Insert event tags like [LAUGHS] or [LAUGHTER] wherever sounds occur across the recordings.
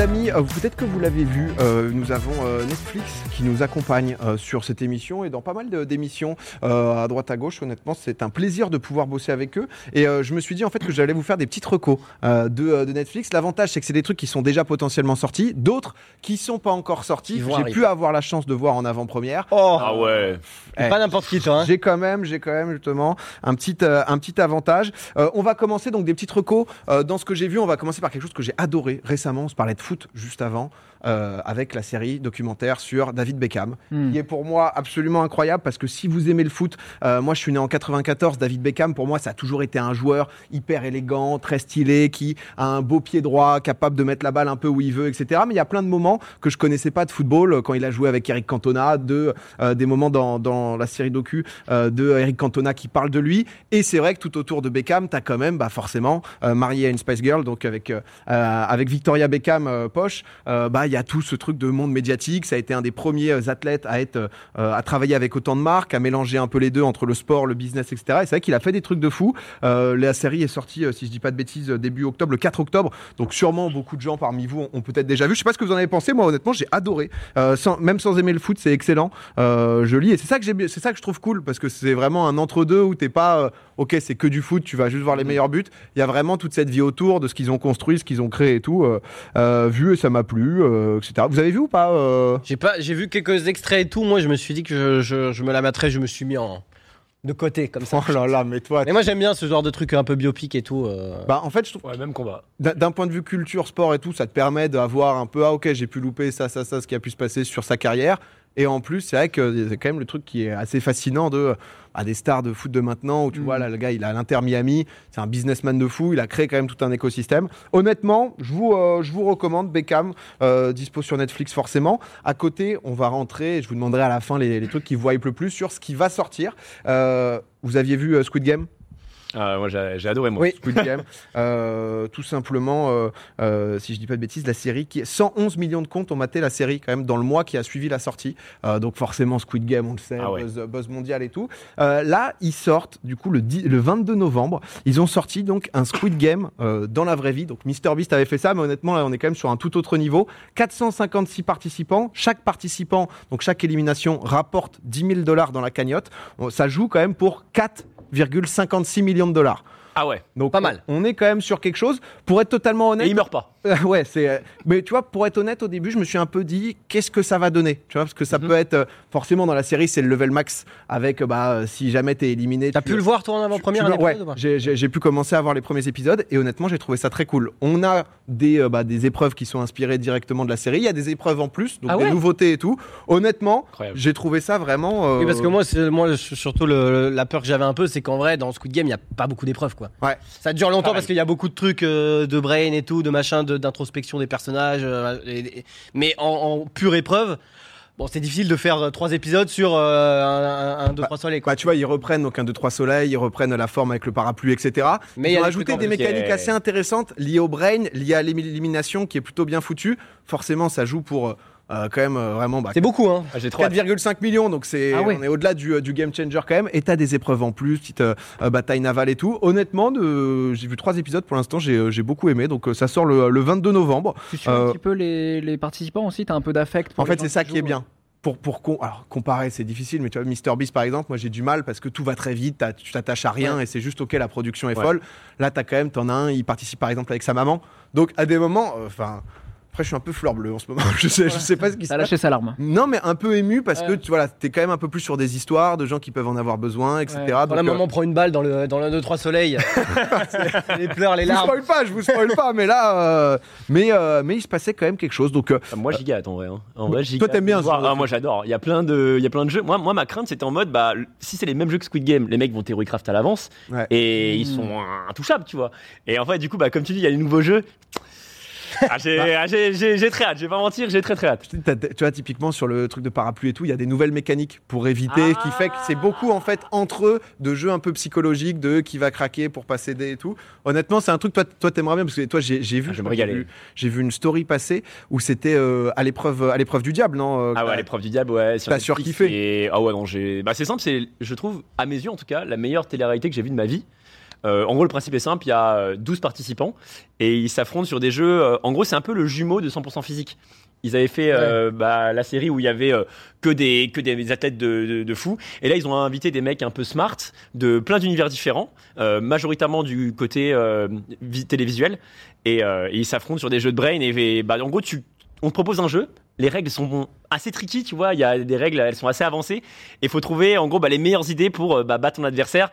les amis, euh, peut-être que vous l'avez vu, euh, nous avons euh, Netflix qui nous accompagne euh, sur cette émission et dans pas mal d'émissions euh, à droite à gauche. Honnêtement, c'est un plaisir de pouvoir bosser avec eux. Et euh, je me suis dit en fait que j'allais vous faire des petites recos euh, de, euh, de Netflix. L'avantage, c'est que c'est des trucs qui sont déjà potentiellement sortis, d'autres qui sont pas encore sortis. J'ai pu avoir la chance de voir en avant-première. Oh, Ah ouais. Eh, pas n'importe qui, toi. hein. J'ai quand même, j'ai quand même justement un petit, euh, un petit avantage. Euh, on va commencer donc des petites recos. Euh, dans ce que j'ai vu, on va commencer par quelque chose que j'ai adoré récemment. On se parlait de juste avant. Euh, avec la série documentaire sur David Beckham, Hmm. qui est pour moi absolument incroyable parce que si vous aimez le foot, euh, moi je suis né en 94, David Beckham pour moi ça a toujours été un joueur hyper élégant, très stylé, qui a un beau pied droit, capable de mettre la balle un peu où il veut, etc. Mais il y a plein de moments que je connaissais pas de football euh, quand il a joué avec Eric Cantona, de euh, des moments dans, dans la série docu euh, de Eric Cantona qui parle de lui. Et c'est vrai que tout autour de Beckham, tu as quand même bah, forcément euh, marié à une Spice Girl, donc avec, avec Victoria Beckham euh, poche, euh, bah, il y a tout ce truc de monde médiatique. Ça a été un des premiers athlètes à, être, euh, à travailler avec autant de marques, à mélanger un peu les deux entre le sport, le business, etc. Et c'est vrai qu'il a fait des trucs de fou. Euh, la série est sortie, euh, si je dis pas de bêtises, début octobre, le 4 octobre. Donc sûrement beaucoup de gens parmi vous ont, peut-être déjà vu. Je sais pas ce que vous en avez pensé. Moi, honnêtement, j'ai adoré. Même sans aimer le foot, c'est excellent. Je lis et c'est ça que j'aime, c'est ça que je trouve cool parce que c'est vraiment un entre-deux où t'es pas, ok, c'est que du foot, tu vas juste voir les meilleurs buts. Il y a vraiment toute cette vie autour de ce qu'ils ont construit, ce qu'ils ont créé et tout. euh, euh, vu et ça m'a plu, euh, etc. Vous avez vu ou pas euh? J'ai pas, j'ai vu quelques extraits et tout. Moi, je me suis dit que je, je, je me la mettrais. Je me suis mis en de côté comme ça. Oh là là, mais toi. Mais moi, j'aime bien ce genre de truc un peu biopic et tout. euh. Bah, en fait, je trouve Ouais, même combat. d'un d'un point de vue culture, sport et tout, ça te permet d'avoir un peu, ah ok, j'ai pu louper ça, ça, ça, ce qui a pu se passer sur sa carrière. Et en plus, c'est vrai que c'est quand même le truc qui est assez fascinant de bah, des stars de foot de maintenant où tu Mm. vois là le gars il a l'Inter Miami, c'est un businessman de fou, il a créé quand même tout un écosystème. Honnêtement, je vous euh, je vous recommande Beckham, euh, dispo sur Netflix forcément. À côté, on va rentrer, je vous demanderai à la fin les, les trucs qui vous hype le plus sur ce qui va sortir. Euh, vous aviez vu euh, Squid Game? Ah, moi, j'ai adoré, moi. Oui. Squid Game. [LAUGHS] Euh, tout simplement, euh, euh, si je dis pas de bêtises, la série qui est 111 millions de comptes ont maté la série quand même dans le mois qui a suivi la sortie. Euh, donc forcément Squid Game, on le sait, Ah ouais. buzz, buzz mondial et tout. Euh, là, ils sortent du coup le, 10 le 22 novembre. Ils ont sorti donc un Squid Game euh, dans la vraie vie. Donc MrBeast avait fait ça, mais honnêtement là, on est quand même sur un tout autre niveau. 456 participants. Chaque participant, donc chaque élimination rapporte 10 000 dollars dans la cagnotte. Ça joue quand même pour 4,56 millions de dollars. Ah ouais. Donc Pas mal. On est quand même sur quelque chose. Pour être totalement Et honnête, il meurt pas. euh, [LAUGHS] ouais, c'est. euh, Mais tu vois, pour être honnête, au début, je me suis un peu dit, qu'est-ce que ça va donner? Tu vois, parce que ça Mhm. peut être euh, forcément dans la série, c'est le level max avec, euh, bah, euh, si jamais t'es éliminé. T'as pu le voir toi en avant-première ouais, j'ai- pu commencer à voir les premiers épisodes et honnêtement, j'ai trouvé ça très cool. On a des, euh, bah, des épreuves qui sont inspirées directement de la série. Il y a des épreuves en plus, donc Ah des nouveautés et tout. Honnêtement, j'ai trouvé ça vraiment. euh, Oui, parce que moi, c'est moi le- surtout le- la peur que j'avais un peu, c'est qu'en vrai, dans Squid Game, il y a pas beaucoup d'épreuves, quoi. Ouais. Ça dure longtemps Pareil. parce qu'il y a beaucoup de trucs euh, de brain et tout, de machin, de- d'introspection des personnages. euh, et- et- mais en, en pure épreuve, bon, c'est difficile de faire euh, trois épisodes sur euh, un, un, un, deux, Bah, trois soleils, quoi. Bah, tu vois, ils reprennent donc un 2-3 soleils, ils reprennent la forme avec le parapluie, etc. Mais ils a ont des ajouté des mécaniques est- assez intéressantes liées au brain, liées à l'élimination qui est plutôt bien foutue. Forcément, ça joue pour euh, quand même euh, vraiment bah, C'est beaucoup, hein. Ah, j'ai trop hâte. 4,5 millions, donc c'est Ah ouais. on est au-delà du, euh, du game changer quand même. Et t'as des épreuves en plus, petite euh, bataille navale et tout. Honnêtement, de- j'ai vu trois épisodes pour l'instant, j'ai j'ai beaucoup aimé. Donc ça sort le, le 22 novembre. Tu suis Euh, un petit peu les, les participants aussi, t'as un peu d'affect. pour En fait, c'est ça qui qui est bien. Pour, pour alors, comparer, c'est difficile, mais tu vois, MrBeast par exemple, moi j'ai du mal parce que tout va très vite, tu t'attaches à rien et c'est juste ok, la production est Ouais. folle. Là, t'as quand même, t'en as un, il participe par exemple avec sa maman. Donc à des moments, euh, enfin, après je suis un peu fleur bleue en ce moment, [LAUGHS] je sais, je sais pas ce qui se T'as passe. lâché sa larme. Non, mais un peu ému parce que tu vois, là, t'es quand même un peu plus sur des histoires de gens qui peuvent en avoir besoin, etc. Ouais. Quand la euh, maman prend une balle dans le dans l'un, deux, trois soleils, [LAUGHS] [LAUGHS] les pleurs, les je vous larmes. spoil pas, je vous spoil pas, mais là, euh, mais, euh, mais il se passait quand même quelque chose. Donc, euh, Moi, j'y gâte en vrai. hein. En vrai, j'y Toi, t'aimes bien voir- Ah, Moi, j'adore. Il y a plein de, il y a plein de jeux. Moi, moi, ma crainte, c'était en mode, bah, si c'est les mêmes jeux que Squid Game, les mecs vont Theorycraft à l'avance Ouais. et ils sont intouchables, tu vois. Et en fait, du coup, bah, comme tu dis, il y a les nouveaux jeux. Ah, j'ai, ah, j'ai, j'ai- j'ai très hâte. Je vais pas mentir, j'ai très très hâte. Tu vois, typiquement sur le truc de parapluie et tout, il y a des nouvelles mécaniques pour éviter, Ah. qui fait que c'est beaucoup en fait entre eux de jeux un peu psychologiques, de qui va craquer pour passer des et tout. Honnêtement, c'est un truc toi, toi t'aimerais bien parce que toi j'ai vu, Ah, je j'ai vu, j'ai vu une story passer où c'était euh, à l'épreuve à l'épreuve du diable, non euh, Ah ouais, que- l'épreuve du diable, ouais. sur T'as surkiffé et- Ah ouais, non, j'ai. Bah, c'est simple, c'est, je trouve, à mes yeux en tout cas, la meilleure télé-réalité que j'ai vue de ma vie. Euh, en gros, le principe est simple, il y a euh, 12 participants et ils s'affrontent sur des jeux. euh, en gros, c'est un peu le jumeau de 100% physique. Ils avaient fait euh, bah, la série où il y avait euh, que des que des athlètes de, de, de fous. Et là, ils ont invité des mecs un peu smart de plein d'univers différents, euh, majoritairement du côté euh, vi- télévisuel. Et, euh, et ils s'affrontent sur des jeux de brain. Et, et, bah, en gros, tu, on te propose un jeu. Les règles sont assez tricky, tu vois. Il y a des règles, elles sont assez avancées. Et il faut trouver, en gros, bah, les meilleures idées pour euh, bah, battre ton adversaire.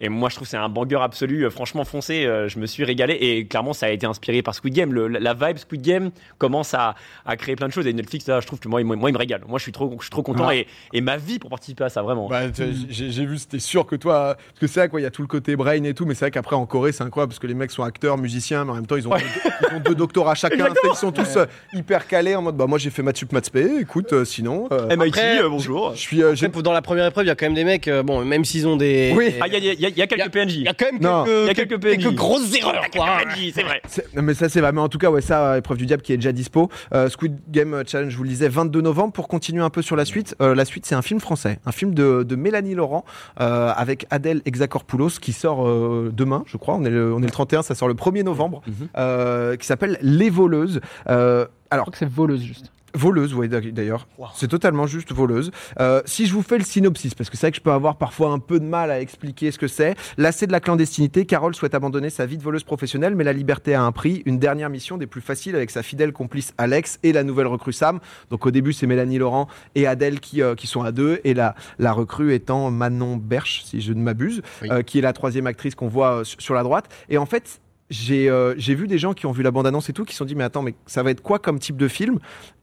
Et moi, je trouve que c'est un banger absolu. Euh, Franchement, foncé, euh, je me suis régalé. Et clairement, ça a été inspiré par Squid Game. Le- la vibe Squid Game commence à, à créer plein de choses. Et Netflix, là, je trouve que moi, il, moi, il me régale. Moi, je suis trop, je suis trop content. Ah. Et, et ma vie pour participer à ça, vraiment. Bah, j'ai vu, c'était sûr que toi, parce que c'est vrai quoi, il y a tout le côté brain et tout, mais c'est vrai qu'après en Corée c'est incroyable parce que les mecs sont acteurs, musiciens, mais en même temps ils ont, Ouais. deux, ils ont deux doctorats chacun, [LAUGHS] ils sont tous hyper calés en mode bah moi j'ai fait maths sup maths spé, écoute euh, sinon, euh, MIT, Après, euh, bonjour. je suis, euh, j'ai- dans la première épreuve, il y a quand même des mecs, euh, bon, même s'ils ont des. Oui. Ah, il y a, il y a- il y a quelques PNJ. Il y a quand même Non. quelques, Il y a quelques PNJ. quelques grosses erreurs, quoi. PNJ, c'est vrai. c'est- non, mais ça c'est vrai, mais en tout cas ouais ça, euh, épreuve du diable qui est déjà dispo, Euh, Squid Game Challenge, je vous le disais, 22 novembre pour continuer un peu sur la suite. Euh, la suite c'est un film français, un film de, de Mélanie Laurent euh, avec Adèle Exarchopoulos qui sort euh, demain, je crois, on est, le, on est le 31, ça sort le 1er novembre, Mhm. euh, qui s'appelle Les Voleuses. Euh, Je alors crois que c'est voleuse juste. Voleuse, oui, d'ailleurs. Wow. C'est totalement juste voleuse. Euh, si je vous fais le synopsis, parce que c'est vrai que je peux avoir parfois un peu de mal à expliquer ce que c'est. Lassée de la clandestinité, Carole souhaite abandonner sa vie de voleuse professionnelle, mais la liberté a un prix. Une dernière mission des plus faciles avec sa fidèle complice Alex et la nouvelle recrue Sam. Donc au début, c'est Mélanie Laurent et Adèle qui, euh, qui sont à deux, et la, la recrue étant Manon Berche, si je ne m'abuse, Oui. euh, qui est la troisième actrice qu'on voit sur la droite. Et en fait, j'ai euh, j'ai vu des gens qui ont vu la bande-annonce et tout, qui se sont dit, mais attends, mais ça va être quoi comme type de film?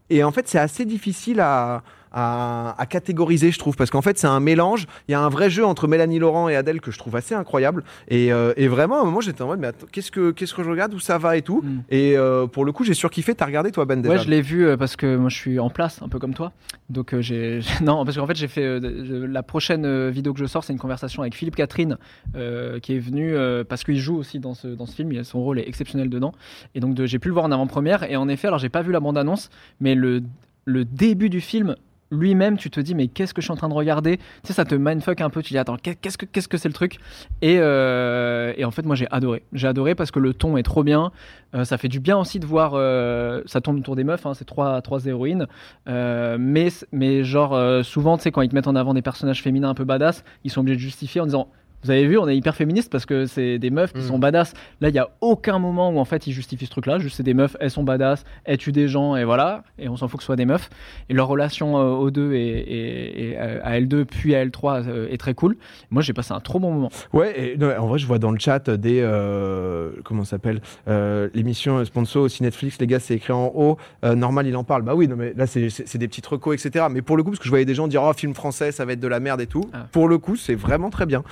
Et en fait, c'est assez difficile à, à, à catégoriser, je trouve, parce qu'en fait, c'est un mélange. Il y a un vrai jeu entre Mélanie Laurent et Adèle que je trouve assez incroyable. Et, euh, et vraiment, à un moment, j'étais en mode, mais qu'est-ce que, qu'est-ce que je regarde, où ça va et tout. Mm. Et euh, pour le coup, j'ai surkiffé. T'as regardé, toi, Ben, déjà Ouais, je l'ai vu euh, parce que moi je suis en place, un peu comme toi. Donc j'ai [LAUGHS] non, parce qu'en fait j'ai fait la prochaine vidéo que je sors, c'est une conversation avec Philippe Catherine qui est venu parce qu'il joue aussi dans ce dans ce film. Son rôle est exceptionnel dedans. Et donc de- j'ai pu le voir en avant-première. Et en effet, alors j'ai pas vu la bande-annonce, mais le le début du film lui-même, tu te dis mais qu'est-ce que je suis en train de regarder? Tu sais, ça te mindfuck un peu. Tu dis attends, qu'est- qu'est-ce que qu'est-ce que c'est le truc? Et, euh, et en fait, moi j'ai adoré. J'ai adoré parce que le ton est trop bien. Euh, ça fait du bien aussi de voir. euh, ça tourne autour des meufs. Hein, c'est trois héroïnes. Mais mais genre souvent, tu sais, quand ils te mettent en avant des personnages féminins un peu badass, ils sont obligés de justifier en disant. Vous avez vu, on est hyper féministe parce que c'est des meufs qui Mm. Sont badass. Là, il y a aucun moment où en fait ils justifient ce truc-là. Juste c'est des meufs, elles sont badass, elles tuent des gens et voilà. Et on s'en fout que ce soit des meufs. Et leur relation euh, aux deux et, et- et, euh, à L2 puis à L3 euh, est très cool. Moi, j'ai passé un trop bon moment. Ouais, et, non, en vrai, je vois dans le chat des. euh, comment ça s'appelle L'émission sponsor aussi Netflix, les gars, c'est écrit en haut. normal, il en parle. Bah oui, non, mais là, c'est des petits recos, etc. Mais pour le coup, parce que je voyais des gens dire, oh, film français, ça va être de la merde et tout. Ah. Pour le coup, c'est vraiment très bien.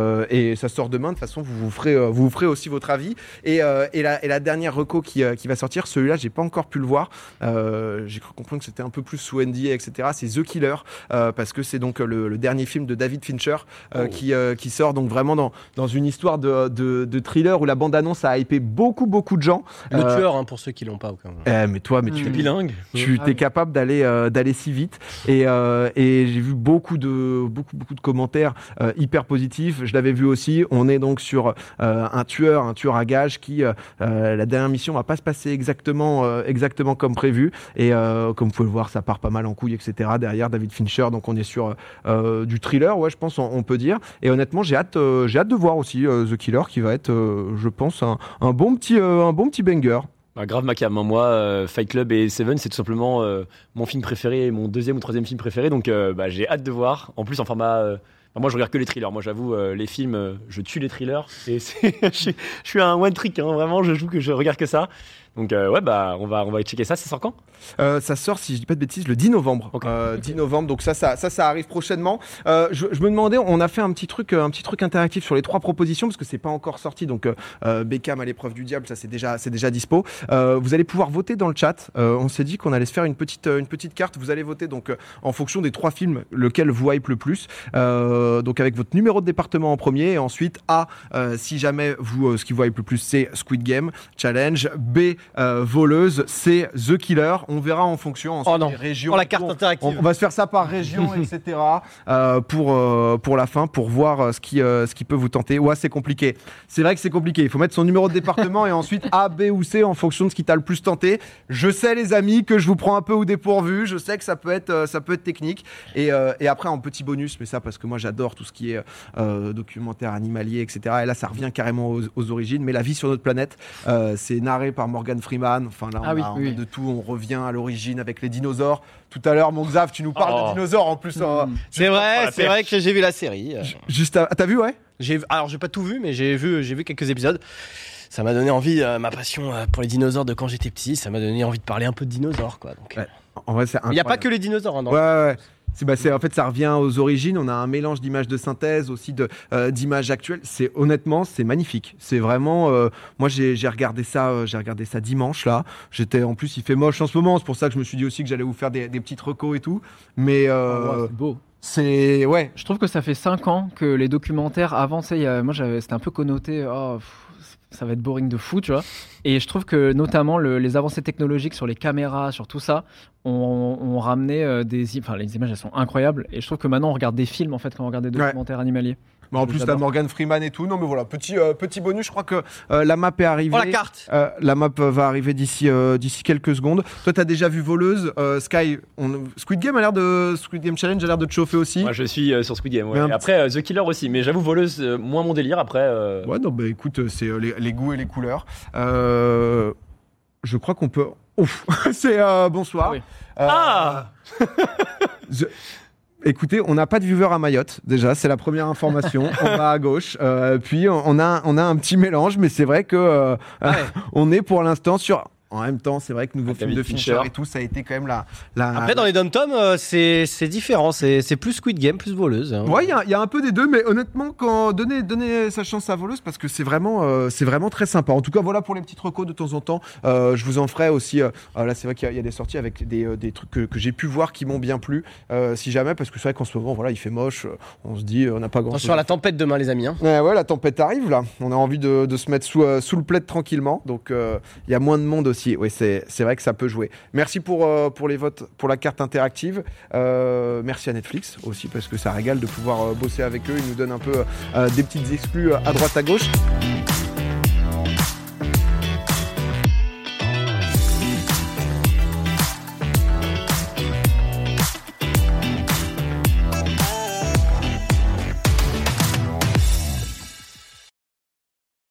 Euh, et ça sort demain. De toute façon, vous vous ferez, euh, vous vous ferez aussi votre avis. Et, euh, et, la, et la dernière reco qui, euh, qui va sortir, celui-là, j'ai pas encore pu le voir. Euh, j'ai cru comprendre que c'était un peu plus sous NDA, etc. C'est The Killer, euh, parce que c'est donc le, le dernier film de David Fincher euh, Oh. qui, euh, qui sort donc vraiment dans, dans une histoire de, de, de thriller où la bande-annonce a hypé beaucoup, beaucoup de gens. Le Euh, tueur, hein, pour ceux qui l'ont pas. Eh, mais toi, mais tu, Mm. Bilingue. tu Ah es oui. capable d'aller euh, d'aller si vite et, euh, et j'ai vu beaucoup de beaucoup beaucoup de commentaires euh, hyper positifs je l'avais vu aussi on est donc sur euh, un tueur un tueur à gages qui euh, euh, la dernière mission va pas se passer exactement exactement comme prévu et comme vous pouvez le voir ça part pas mal en couille etc derrière David Fincher donc on est sur du thriller ouais je pense on, peut dire et honnêtement j'ai hâte j'ai hâte de voir aussi The Killer qui va être je pense un, bon petit un bon petit banger Bah, grave macam. hein. Moi, Fight Club et Seven, c'est tout simplement mon film préféré et mon deuxième ou troisième film préféré. Donc, bah, j'ai hâte de voir. En plus, en format. Moi, je regarde que les thrillers. Moi, j'avoue, euh, les films, euh, je tue les thrillers. Et c'est- [LAUGHS] je suis- je suis un one trick. hein. Vraiment, je joue que je regarde que ça. Donc, euh, ouais, bah, on va, on va checker ça. C'est sort quand? Euh, ça sort, si je dis pas de bêtises, le 10 novembre. Ok. Euh, 10 novembre, donc ça, ça, ça, ça arrive prochainement. Euh, je, je me demandais, on a fait un petit truc, euh, un petit truc interactif sur les trois propositions parce que c'est pas encore sorti. Donc euh, euh, Beckham à l'épreuve du diable, ça c'est déjà, c'est déjà dispo. Euh, vous allez pouvoir voter dans le chat. Euh, on s'est dit qu'on allait se faire une petite, euh, une petite carte. Vous allez voter donc euh, en fonction des trois films, lequel vous hype le plus. Euh, donc avec votre numéro de département en premier, et ensuite A, euh, si jamais vous, euh, ce qui vous hype le plus, c'est Squid Game Challenge. B, euh, voleuse, c'est The Killer. On verra en fonction. ensuite Oh non. des régions. La carte On- interactive. on va se faire ça par région, [LAUGHS] etc. euh, pour, euh, pour la fin, pour voir ce qui, ce qui peut vous tenter. Ouais, c'est compliqué. C'est vrai que c'est compliqué. Il faut mettre son numéro de département et ensuite A, B ou C en fonction de ce qui t'a le plus tenté. Je sais, les amis, que je vous prends un peu au dépourvu. Je sais que ça peut être, ça peut être technique. Et, et après, en petit bonus, mais ça parce que moi j'adore tout ce qui est documentaire animalier, etc. Et là, ça revient carrément aux, aux origines. Mais la vie sur notre planète, c'est narré par Morgan Freeman. Enfin, là, on, Ah oui, a de tout. On revient à l'origine avec les dinosaures. Tout à l'heure, mon Xav, tu nous parles Oh. de dinosaures en plus. euh, Mm. C'est vrai, c'est vrai que j'ai vu la série. euh, Juste à- T'as vu, ouais? J'ai alors j'ai pas tout vu, mais j'ai vu j'ai vu quelques épisodes. Ça m'a donné envie, euh, ma passion euh, pour les dinosaures de quand j'étais petit, ça m'a donné envie de parler un peu de dinosaures quoi. Donc, euh, Ouais. En vrai, c'est Il n'y a pas que les dinosaures. hein, dans- Ouais, ouais, ouais. C'est, bah, en fait, ça revient aux origines. On a un mélange d'images de synthèse, aussi euh, d'images actuelles. C'est honnêtement, c'est magnifique. C'est vraiment. euh, moi, j'ai, regardé ça. euh, j'ai regardé ça dimanche là. J'étais en plus, il fait moche en ce moment. C'est pour ça que je me suis dit aussi que j'allais vous faire des, des petites recos et tout. Mais Oh, beau. c'est ouais. Je trouve que ça fait 5 ans que les documentaires avancent. Il y a- moi, c'était un peu connoté. Oh, pff, ça va être boring de fou, tu vois. Et je trouve que notamment le- les avancées technologiques sur les caméras, sur tout ça, ont, ont ramené euh, des. i- Enfin, les images, elles sont incroyables. Et je trouve que maintenant, on regarde des films en fait quand on regarde des Ouais. documentaires animaliers. Mais en plus, t'as Morgan Freeman et tout. Non, mais voilà, petit, euh, petit bonus. Je crois que euh, la map est arrivée. Oh la carte Euh, la map va arriver d'ici euh, d'ici quelques secondes. Toi, t'as déjà vu Voleuse. Euh, Sky, on- Squid Game a l'air de Squid Game Challenge a l'air de te chauffer aussi. Moi, je suis euh, sur Squid Game. ouais. Après, euh, The Killer aussi. Mais j'avoue, voleuse, euh, moins mon délire. Après, euh, Ouais, non, bah écoute, c'est euh, les, les goûts et les couleurs. Euh, je crois qu'on peut. Ouf, [LAUGHS] c'est euh, bonsoir. Ah oui. Euh, Ah [LAUGHS] je- Écoutez, on n'a pas de viewer à Mayotte, déjà, c'est la première information. [LAUGHS] on va à gauche. Euh, puis on a, on a un petit mélange, mais c'est vrai que euh, Ah ouais. [LAUGHS] on est pour l'instant sur. En même temps, c'est vrai que nouveau Ah, film de Fincher Fincher. et tout, ça a été quand même la. la Après, dans les dom-toms, euh, c'est c'est différent. C'est c'est plus Squid Game, plus voleuse. hein. Ouais, il y, a- il y a un peu des deux, mais honnêtement, quand donner, donner sa chance à Voleuse, parce que c'est vraiment, euh, c'est vraiment très sympa. En tout cas, voilà pour les petites recos de temps en temps. Euh, je vous en ferai aussi. là, c'est vrai qu'il y, a- il y a des sorties avec des, euh, des trucs que, que j'ai pu voir qui m'ont bien plu, euh, si jamais, parce que c'est vrai qu'en ce moment, voilà, il fait moche. On se dit, on n'a pas grand. Attention à la tempête demain, les amis. hein. Ouais, ouais, la tempête arrive là. On a envie de, de se mettre sous, euh, sous le plaid tranquillement. Donc euh, il y a moins de monde aussi. Oui, c'est vrai que ça peut jouer. Merci pour, euh, les votes pour la carte interactive. Euh, merci à Netflix aussi parce que ça régale de pouvoir euh, bosser avec eux. Ils nous donnent un peu des petites exclus à droite à gauche.